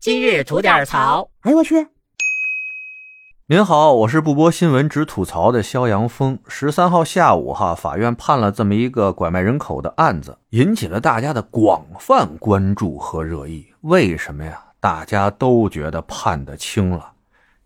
今日吐点槽。哎呦我去！您好，我是不播新闻只吐槽的肖阳峰。十三号下午，哈，法院判了这么一个拐卖人口的案子，引起了大家的广泛关注和热议。为什么呀？大家都觉得判得轻了。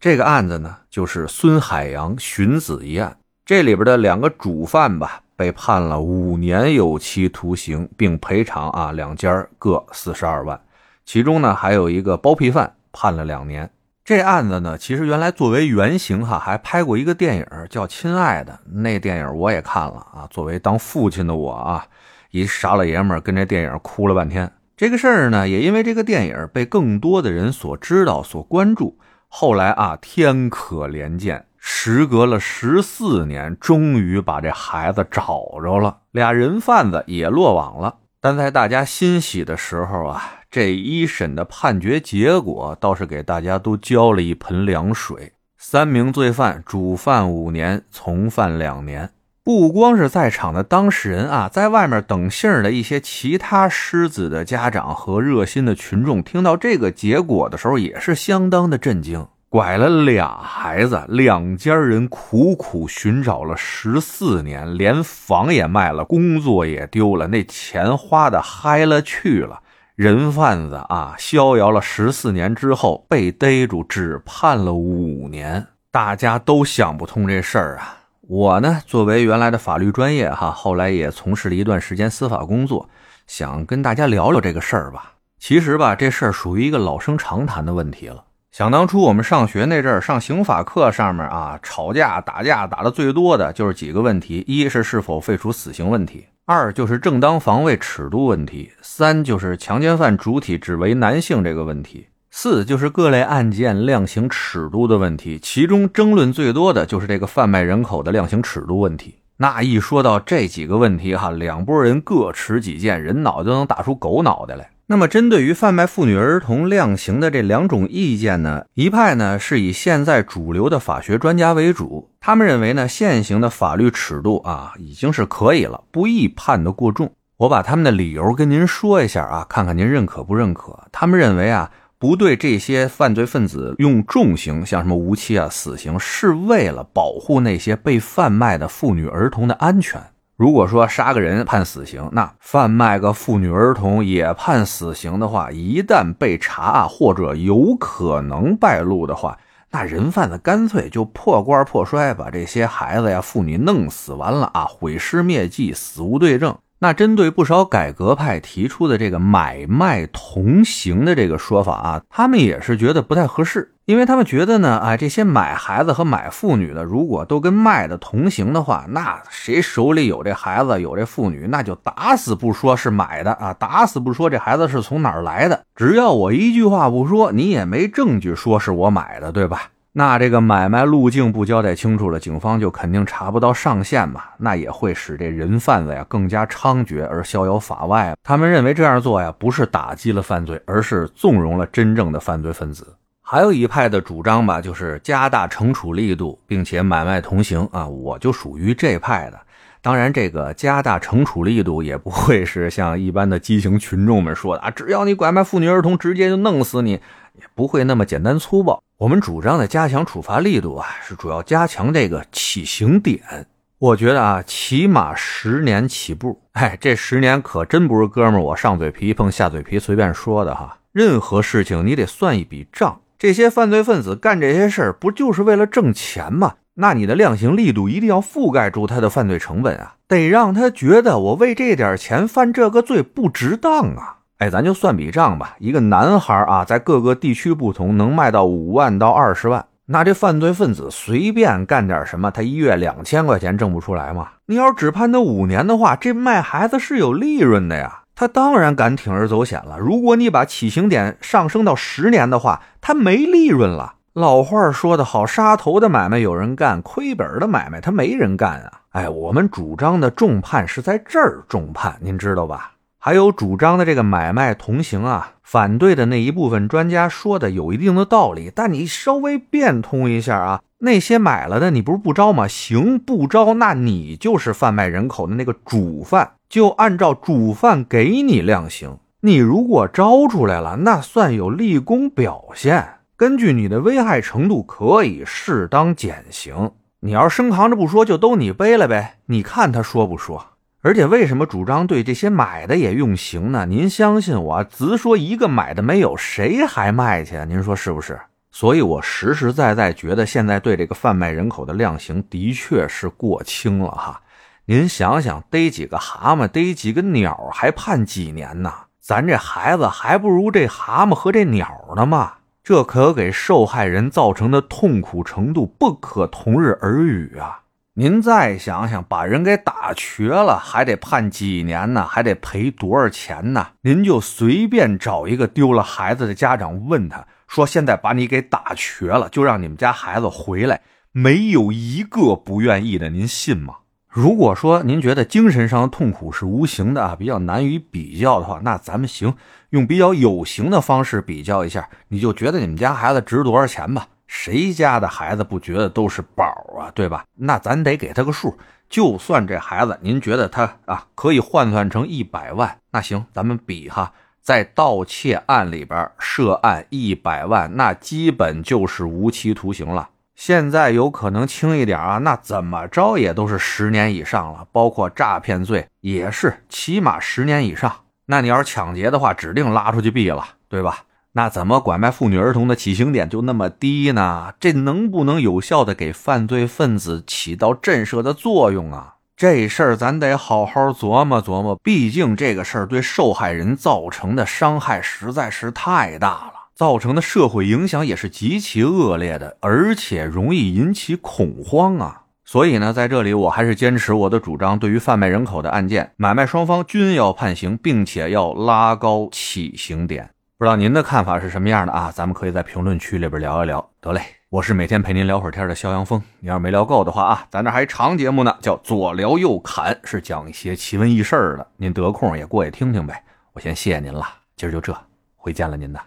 这个案子呢，就是孙海洋寻子一案。这里边的两个主犯吧，被判了五年有期徒刑，并赔偿啊两家各四十二万。其中呢，还有一个包庇犯判了两年。这案子呢，其实原来作为原型哈，还拍过一个电影叫《亲爱的》，那电影我也看了啊。作为当父亲的我啊，一傻老爷们儿跟这电影哭了半天。这个事儿呢，也因为这个电影被更多的人所知道、所关注。后来啊，天可怜见，时隔了十四年，终于把这孩子找着了，俩人贩子也落网了。但在大家欣喜的时候啊，这一审的判决结果倒是给大家都浇了一盆凉水。三名罪犯，主犯五年，从犯两年。不光是在场的当事人啊，在外面等信儿的一些其他失子的家长和热心的群众，听到这个结果的时候，也是相当的震惊。拐了俩孩子，两家人苦苦寻找了十四年，连房也卖了，工作也丢了，那钱花的嗨了去了。人贩子啊，逍遥了十四年之后被逮住，只判了五年，大家都想不通这事儿啊。我呢，作为原来的法律专业哈，后来也从事了一段时间司法工作，想跟大家聊聊这个事儿吧。其实吧，这事儿属于一个老生常谈的问题了。想当初我们上学那阵儿，上刑法课上面啊，吵架打架打的最多的就是几个问题：一是是否废除死刑问题，二就是正当防卫尺度问题，三就是强奸犯主体只为男性这个问题，四就是各类案件量刑尺度的问题。其中争论最多的就是这个贩卖人口的量刑尺度问题。那一说到这几个问题哈，两拨人各持己见，人脑就能打出狗脑袋来。那么，针对于贩卖妇女儿童量刑的这两种意见呢，一派呢是以现在主流的法学专家为主，他们认为呢现行的法律尺度啊已经是可以了，不宜判得过重。我把他们的理由跟您说一下啊，看看您认可不认可。他们认为啊，不对这些犯罪分子用重刑，像什么无期啊、死刑，是为了保护那些被贩卖的妇女儿童的安全。如果说杀个人判死刑，那贩卖个妇女儿童也判死刑的话，一旦被查或者有可能败露的话，那人贩子干脆就破罐破摔，把这些孩子呀、妇女弄死，完了啊，毁尸灭迹，死无对证。那针对不少改革派提出的这个买卖同刑的这个说法啊，他们也是觉得不太合适，因为他们觉得呢，哎，这些买孩子和买妇女的，如果都跟卖的同行的话，那谁手里有这孩子有这妇女，那就打死不说是买的啊，打死不说这孩子是从哪儿来的，只要我一句话不说，你也没证据说是我买的，对吧？那这个买卖路径不交代清楚了，警方就肯定查不到上限嘛，那也会使这人贩子呀更加猖獗而逍遥法外。他们认为这样做呀，不是打击了犯罪，而是纵容了真正的犯罪分子。还有一派的主张吧，就是加大惩处力度，并且买卖同行啊，我就属于这派的。当然，这个加大惩处力度也不会是像一般的畸形群众们说的啊，只要你拐卖妇女儿童，直接就弄死你，也不会那么简单粗暴。我们主张的加强处罚力度啊，是主要加强这个起刑点。我觉得啊，起码十年起步。哎，这十年可真不是哥们儿我上嘴皮碰下嘴皮随便说的哈。任何事情你得算一笔账。这些犯罪分子干这些事儿，不就是为了挣钱吗？那你的量刑力度一定要覆盖住他的犯罪成本啊，得让他觉得我为这点钱犯这个罪不值当啊。哎，咱就算笔账吧。一个男孩啊，在各个地区不同，能卖到五万到二十万。那这犯罪分子随便干点什么，他一月两千块钱挣不出来吗？你要只判他五年的话，这卖孩子是有利润的呀。他当然敢铤而走险了。如果你把起刑点上升到十年的话，他没利润了。老话说得好，杀头的买卖有人干，亏本的买卖他没人干啊。哎，我们主张的重判是在这儿重判，您知道吧？还有主张的这个买卖同行啊，反对的那一部分专家说的有一定的道理，但你稍微变通一下啊，那些买了的你不是不招吗？行不招，那你就是贩卖人口的那个主犯，就按照主犯给你量刑。你如果招出来了，那算有立功表现。根据你的危害程度，可以适当减刑。你要是生扛着不说，就都你背了呗。你看他说不说？而且为什么主张对这些买的也用刑呢？您相信我，直说一个买的没有，谁还卖去？您说是不是？所以我实实在在觉得，现在对这个贩卖人口的量刑的确是过轻了哈。您想想，逮几个蛤蟆，逮几个鸟，还判几年呢？咱这孩子还不如这蛤蟆和这鸟呢嘛！这可给受害人造成的痛苦程度不可同日而语啊！您再想想，把人给打瘸了，还得判几年呢？还得赔多少钱呢？您就随便找一个丢了孩子的家长，问他说：“现在把你给打瘸了，就让你们家孩子回来，没有一个不愿意的，您信吗？”如果说您觉得精神上的痛苦是无形的啊，比较难于比较的话，那咱们行用比较有形的方式比较一下，你就觉得你们家孩子值多少钱吧？谁家的孩子不觉得都是宝啊，对吧？那咱得给他个数，就算这孩子您觉得他啊可以换算成一百万，那行，咱们比哈，在盗窃案里边涉案一百万，那基本就是无期徒刑了。现在有可能轻一点啊，那怎么着也都是十年以上了，包括诈骗罪也是起码十年以上。那你要是抢劫的话，指定拉出去毙了，对吧？那怎么拐卖妇女儿童的起刑点就那么低呢？这能不能有效的给犯罪分子起到震慑的作用啊？这事儿咱得好好琢磨琢磨，毕竟这个事儿对受害人造成的伤害实在是太大了。造成的社会影响也是极其恶劣的，而且容易引起恐慌啊！所以呢，在这里我还是坚持我的主张，对于贩卖人口的案件，买卖双方均要判刑，并且要拉高起刑点。不知道您的看法是什么样的啊？咱们可以在评论区里边聊一聊。得嘞，我是每天陪您聊会儿天的肖阳峰。你要是没聊够的话啊，咱这还长节目呢，叫左聊右侃，是讲一些奇闻异事的。您得空也过去听听呗。我先谢谢您了，今儿就这，回见了您的。